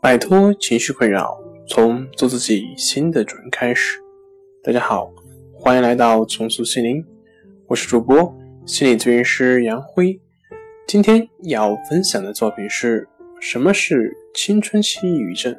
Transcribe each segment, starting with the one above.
摆脱情绪困扰，从做自己新的主人开始。大家好，欢迎来到重塑心灵，我是主播心理咨询师杨辉。今天要分享的作品是什么是青春期抑郁症？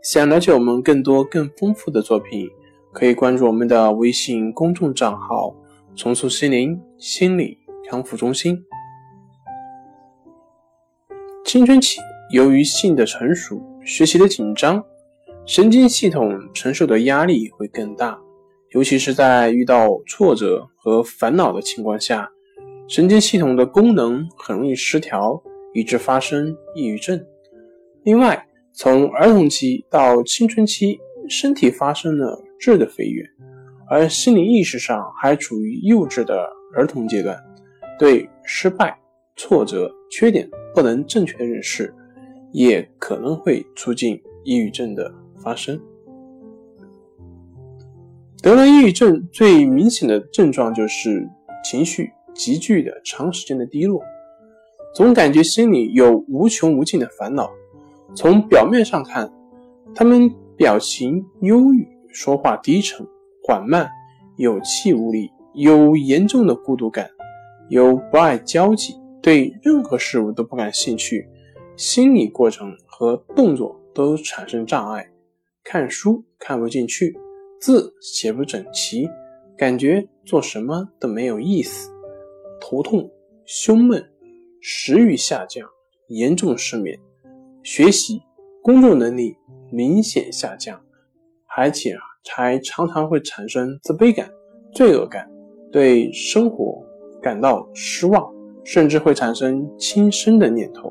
想了解我们更多更丰富的作品，可以关注我们的微信公众账号“重塑心灵心理康复中心”。青春期。由于性的成熟、学习的紧张，神经系统承受的压力会更大，尤其是在遇到挫折和烦恼的情况下，神经系统的功能很容易失调，以致发生抑郁症。另外，从儿童期到青春期，身体发生了质的飞跃，而心理意识上还处于幼稚的儿童阶段，对失败、挫折、缺点不能正确认识。也可能会促进抑郁症的发生。得了抑郁症最明显的症状就是情绪急剧的长时间的低落，总感觉心里有无穷无尽的烦恼。从表面上看，他们表情忧郁，说话低沉缓慢，有气无力，有严重的孤独感，有不爱交际，对任何事物都不感兴趣。心理过程和动作都产生障碍，看书看不进去，字写不整齐，感觉做什么都没有意思，头痛、胸闷、食欲下降、严重失眠，学习、工作能力明显下降，而且啊，还常常会产生自卑感、罪恶感，对生活感到失望，甚至会产生轻生的念头。